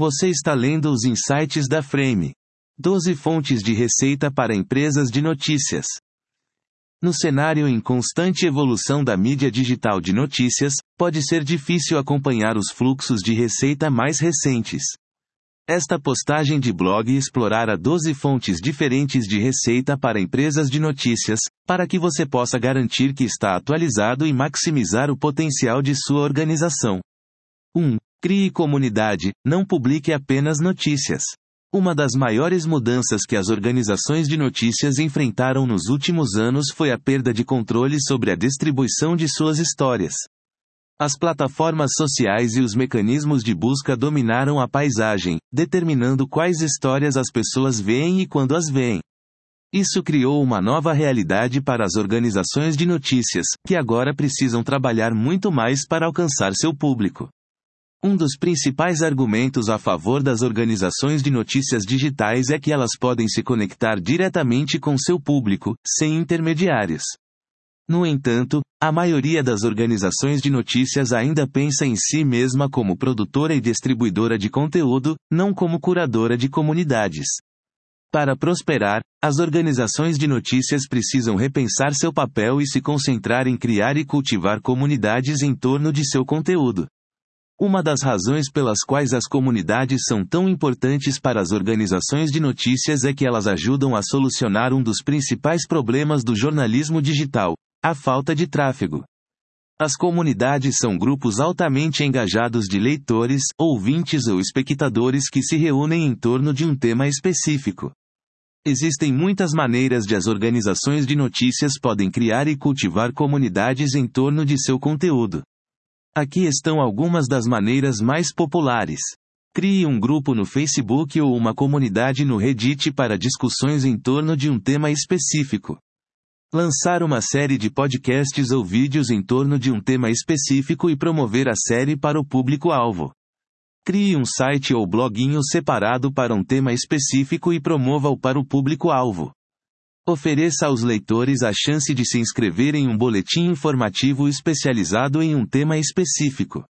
Você está lendo os insights da Frame. 12 fontes de receita para empresas de notícias. No cenário em constante evolução da mídia digital de notícias, pode ser difícil acompanhar os fluxos de receita mais recentes. Esta postagem de blog explorará 12 fontes diferentes de receita para empresas de notícias, para que você possa garantir que está atualizado e maximizar o potencial de sua organização. 1. Crie comunidade, não publique apenas notícias. Uma das maiores mudanças que as organizações de notícias enfrentaram nos últimos anos foi a perda de controle sobre a distribuição de suas histórias. As plataformas sociais e os mecanismos de busca dominaram a paisagem, determinando quais histórias as pessoas veem e quando as veem. Isso criou uma nova realidade para as organizações de notícias, que agora precisam trabalhar muito mais para alcançar seu público. Um dos principais argumentos a favor das organizações de notícias digitais é que elas podem se conectar diretamente com seu público, sem intermediários. No entanto, a maioria das organizações de notícias ainda pensa em si mesma como produtora e distribuidora de conteúdo, não como curadora de comunidades. Para prosperar, as organizações de notícias precisam repensar seu papel e se concentrar em criar e cultivar comunidades em torno de seu conteúdo. Uma das razões pelas quais as comunidades são tão importantes para as organizações de notícias é que elas ajudam a solucionar um dos principais problemas do jornalismo digital: a falta de tráfego. As comunidades são grupos altamente engajados de leitores, ouvintes ou espectadores que se reúnem em torno de um tema específico. Existem muitas maneiras de as organizações de notícias podem criar e cultivar comunidades em torno de seu conteúdo. Aqui estão algumas das maneiras mais populares. Crie um grupo no Facebook ou uma comunidade no Reddit para discussões em torno de um tema específico. Lançar uma série de podcasts ou vídeos em torno de um tema específico e promover a série para o público-alvo. Crie um site ou bloguinho separado para um tema específico e promova-o para o público-alvo. Ofereça aos leitores a chance de se inscrever em um boletim informativo especializado em um tema específico.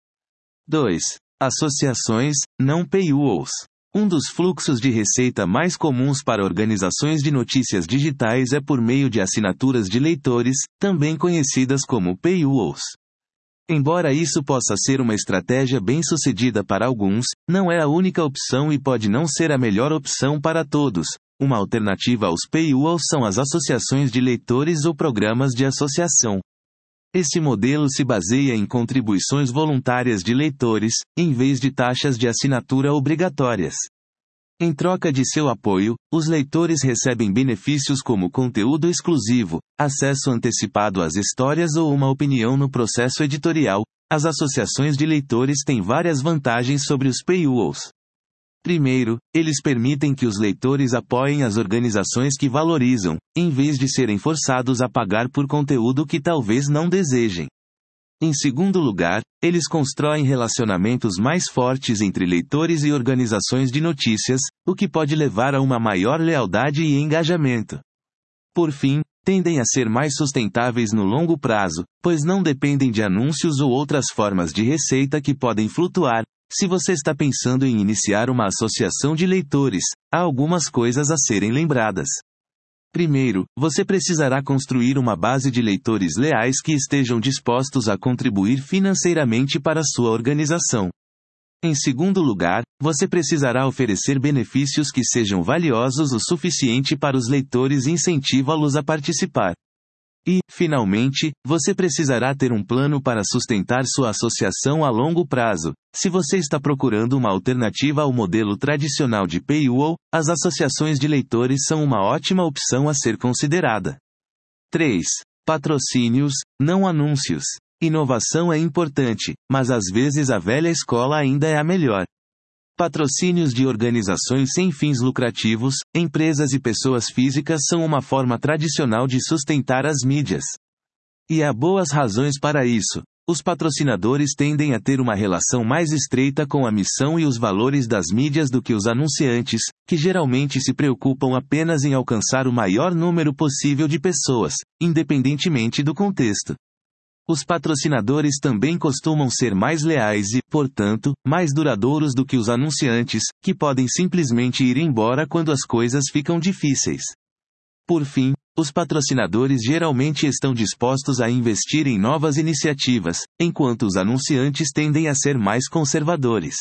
2. Associações, não paywalls. Um dos fluxos de receita mais comuns para organizações de notícias digitais é por meio de assinaturas de leitores, também conhecidas como paywalls. Embora isso possa ser uma estratégia bem sucedida para alguns, não é a única opção e pode não ser a melhor opção para todos, uma alternativa aos paywalls são as associações de leitores ou programas de associação. Esse modelo se baseia em contribuições voluntárias de leitores, em vez de taxas de assinatura obrigatórias. Em troca de seu apoio, os leitores recebem benefícios como conteúdo exclusivo, acesso antecipado às histórias ou uma opinião no processo editorial. As associações de leitores têm várias vantagens sobre os paywalls. Primeiro, eles permitem que os leitores apoiem as organizações que valorizam, em vez de serem forçados a pagar por conteúdo que talvez não desejem. Em segundo lugar, eles constroem relacionamentos mais fortes entre leitores e organizações de notícias, o que pode levar a uma maior lealdade e engajamento. Por fim, tendem a ser mais sustentáveis no longo prazo, pois não dependem de anúncios ou outras formas de receita que podem flutuar, se você está pensando em iniciar uma associação de leitores, há algumas coisas a serem lembradas. Primeiro, você precisará construir uma base de leitores leais que estejam dispostos a contribuir financeiramente para sua organização. Em segundo lugar, você precisará oferecer benefícios que sejam valiosos o suficiente para os leitores incentivá-los a participar. E, finalmente, você precisará ter um plano para sustentar sua associação a longo prazo. Se você está procurando uma alternativa ao modelo tradicional de paywall, as associações de leitores são uma ótima opção a ser considerada. 3. Patrocínios, não anúncios. Inovação é importante, mas às vezes a velha escola ainda é a melhor. Patrocínios de organizações sem fins lucrativos, empresas e pessoas físicas são uma forma tradicional de sustentar as mídias. E há boas razões para isso. Os patrocinadores tendem a ter uma relação mais estreita com a missão e os valores das mídias do que os anunciantes, que geralmente se preocupam apenas em alcançar o maior número possível de pessoas, independentemente do contexto. Os patrocinadores também costumam ser mais leais e, portanto, mais duradouros do que os anunciantes, que podem simplesmente ir embora quando as coisas ficam difíceis. Por fim, os patrocinadores geralmente estão dispostos a investir em novas iniciativas, enquanto os anunciantes tendem a ser mais conservadores.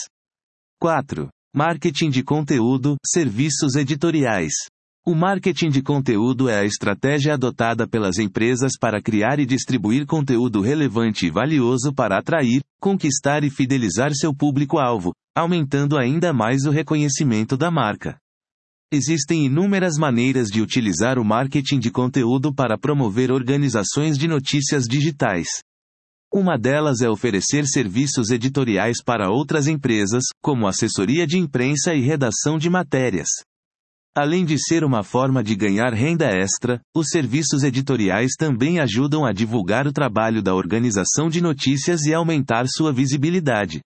4. Marketing de conteúdo, serviços editoriais. O marketing de conteúdo é a estratégia adotada pelas empresas para criar e distribuir conteúdo relevante e valioso para atrair, conquistar e fidelizar seu público-alvo, aumentando ainda mais o reconhecimento da marca. Existem inúmeras maneiras de utilizar o marketing de conteúdo para promover organizações de notícias digitais. Uma delas é oferecer serviços editoriais para outras empresas, como assessoria de imprensa e redação de matérias. Além de ser uma forma de ganhar renda extra, os serviços editoriais também ajudam a divulgar o trabalho da organização de notícias e aumentar sua visibilidade.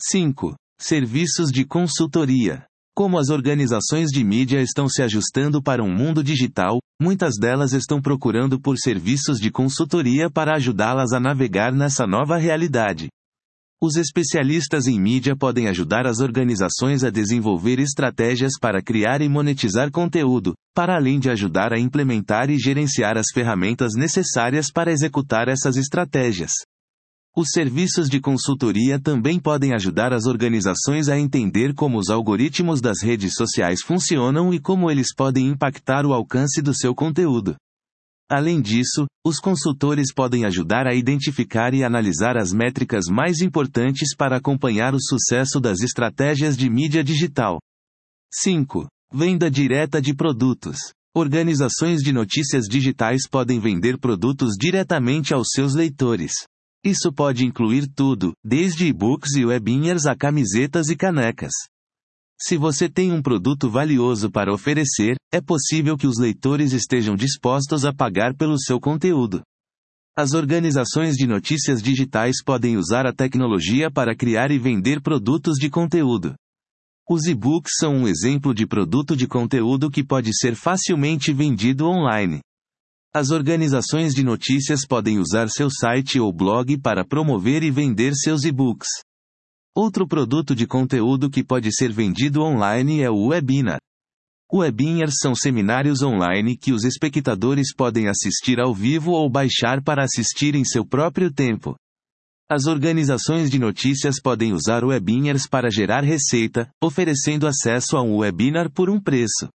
5. Serviços de consultoria. Como as organizações de mídia estão se ajustando para um mundo digital, muitas delas estão procurando por serviços de consultoria para ajudá-las a navegar nessa nova realidade. Os especialistas em mídia podem ajudar as organizações a desenvolver estratégias para criar e monetizar conteúdo, para além de ajudar a implementar e gerenciar as ferramentas necessárias para executar essas estratégias. Os serviços de consultoria também podem ajudar as organizações a entender como os algoritmos das redes sociais funcionam e como eles podem impactar o alcance do seu conteúdo. Além disso, os consultores podem ajudar a identificar e analisar as métricas mais importantes para acompanhar o sucesso das estratégias de mídia digital. 5. Venda direta de produtos. Organizações de notícias digitais podem vender produtos diretamente aos seus leitores. Isso pode incluir tudo, desde e-books e webinars a camisetas e canecas. Se você tem um produto valioso para oferecer, é possível que os leitores estejam dispostos a pagar pelo seu conteúdo. As organizações de notícias digitais podem usar a tecnologia para criar e vender produtos de conteúdo. Os e-books são um exemplo de produto de conteúdo que pode ser facilmente vendido online. As organizações de notícias podem usar seu site ou blog para promover e vender seus e-books. Outro produto de conteúdo que pode ser vendido online é o webinar. Webinars são seminários online que os espectadores podem assistir ao vivo ou baixar para assistir em seu próprio tempo. As organizações de notícias podem usar webinars para gerar receita, oferecendo acesso a um webinar por um preço.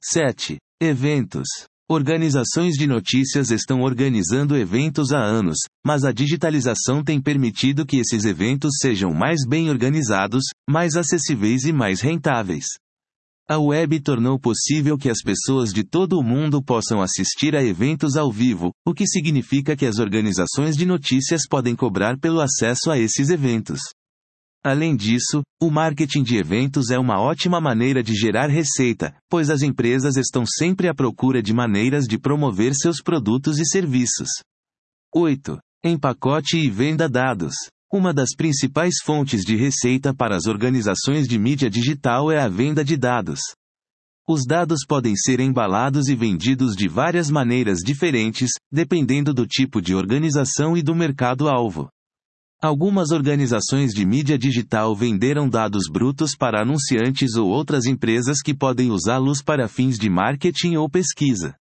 7. Eventos. Organizações de notícias estão organizando eventos há anos, mas a digitalização tem permitido que esses eventos sejam mais bem organizados, mais acessíveis e mais rentáveis. A web tornou possível que as pessoas de todo o mundo possam assistir a eventos ao vivo, o que significa que as organizações de notícias podem cobrar pelo acesso a esses eventos. Além disso, o marketing de eventos é uma ótima maneira de gerar receita, pois as empresas estão sempre à procura de maneiras de promover seus produtos e serviços. 8. Empacote e venda dados. Uma das principais fontes de receita para as organizações de mídia digital é a venda de dados. Os dados podem ser embalados e vendidos de várias maneiras diferentes, dependendo do tipo de organização e do mercado-alvo. Algumas organizações de mídia digital venderam dados brutos para anunciantes ou outras empresas que podem usá-los para fins de marketing ou pesquisa.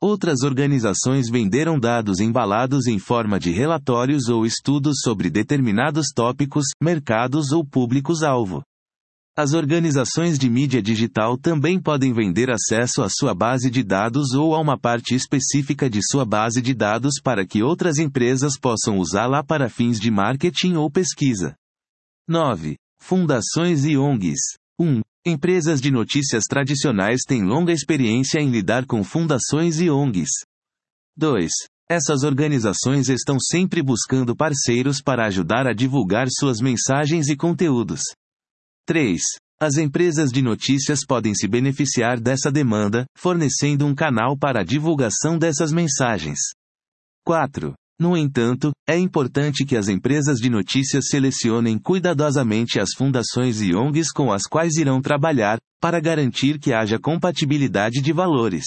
Outras organizações venderam dados embalados em forma de relatórios ou estudos sobre determinados tópicos, mercados ou públicos-alvo. As organizações de mídia digital também podem vender acesso à sua base de dados ou a uma parte específica de sua base de dados para que outras empresas possam usá-la para fins de marketing ou pesquisa. 9. Fundações e ONGs. 1. Empresas de notícias tradicionais têm longa experiência em lidar com fundações e ONGs. 2. Essas organizações estão sempre buscando parceiros para ajudar a divulgar suas mensagens e conteúdos. 3. As empresas de notícias podem se beneficiar dessa demanda, fornecendo um canal para a divulgação dessas mensagens. 4. No entanto, é importante que as empresas de notícias selecionem cuidadosamente as fundações e ONGs com as quais irão trabalhar, para garantir que haja compatibilidade de valores.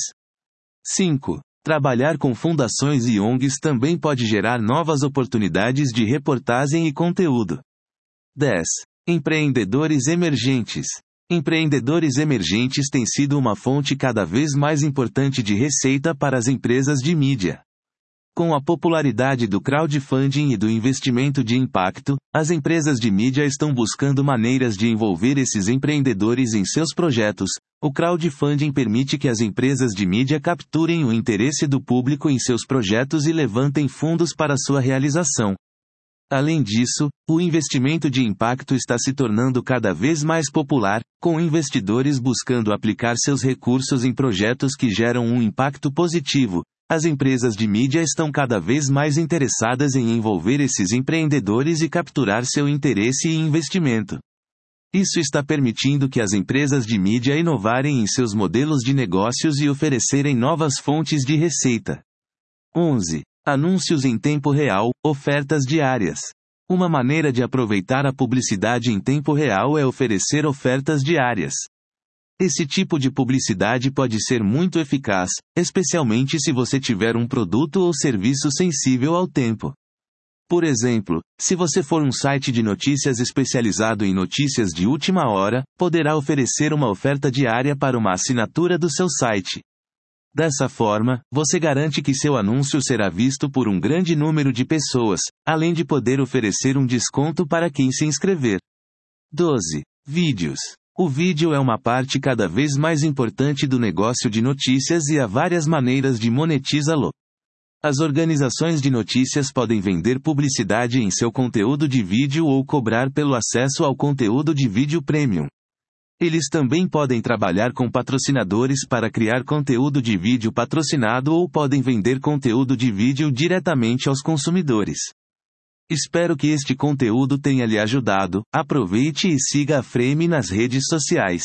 5. Trabalhar com fundações e ONGs também pode gerar novas oportunidades de reportagem e conteúdo. 10. Empreendedores emergentes. Empreendedores emergentes têm sido uma fonte cada vez mais importante de receita para as empresas de mídia. Com a popularidade do crowdfunding e do investimento de impacto, as empresas de mídia estão buscando maneiras de envolver esses empreendedores em seus projetos. O crowdfunding permite que as empresas de mídia capturem o interesse do público em seus projetos e levantem fundos para sua realização. Além disso, o investimento de impacto está se tornando cada vez mais popular, com investidores buscando aplicar seus recursos em projetos que geram um impacto positivo, as empresas de mídia estão cada vez mais interessadas em envolver esses empreendedores e capturar seu interesse e investimento. Isso está permitindo que as empresas de mídia inovarem em seus modelos de negócios e oferecerem novas fontes de receita. 11. Anúncios em tempo real, ofertas diárias. Uma maneira de aproveitar a publicidade em tempo real é oferecer ofertas diárias. Esse tipo de publicidade pode ser muito eficaz, especialmente se você tiver um produto ou serviço sensível ao tempo. Por exemplo, se você for um site de notícias especializado em notícias de última hora, poderá oferecer uma oferta diária para uma assinatura do seu site. Dessa forma, você garante que seu anúncio será visto por um grande número de pessoas, além de poder oferecer um desconto para quem se inscrever. 12. Vídeos. O vídeo é uma parte cada vez mais importante do negócio de notícias e há várias maneiras de monetizá-lo. As organizações de notícias podem vender publicidade em seu conteúdo de vídeo ou cobrar pelo acesso ao conteúdo de vídeo premium. Eles também podem trabalhar com patrocinadores para criar conteúdo de vídeo patrocinado ou podem vender conteúdo de vídeo diretamente aos consumidores. Espero que este conteúdo tenha lhe ajudado. Aproveite e siga a Frame nas redes sociais.